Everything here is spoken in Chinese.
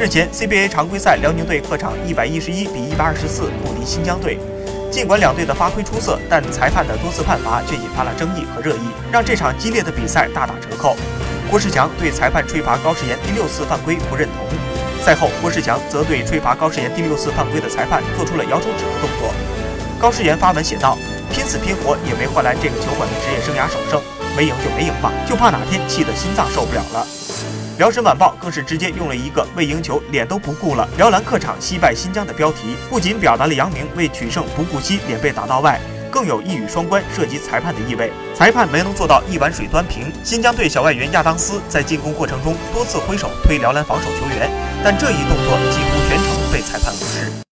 日前，CBA 常规赛辽宁队客场一百一十一比一百二十四不敌新疆队。尽管两队的发挥出色，但裁判的多次判罚却引发了争议和热议，让这场激烈的比赛大打折扣。郭士强对裁判吹罚高世炎第六次犯规不认同。赛后，郭士强则对吹罚高世炎第六次犯规的裁判做出了摇手指的动作。高世炎发文写道：“拼死拼活也没换来这个球馆的职业生涯首胜，没赢就没赢吧，就怕哪天气得心脏受不了了。”辽沈晚报更是直接用了一个为赢球脸都不顾了，辽篮客场惜败新疆的标题，不仅表达了杨明为取胜不顾惜脸被打到外，更有一语双关涉及裁判的意味。裁判没能做到一碗水端平。新疆队小外援亚当斯在进攻过程中多次挥手推辽篮防守球员，但这一动作几乎全程被裁判无视。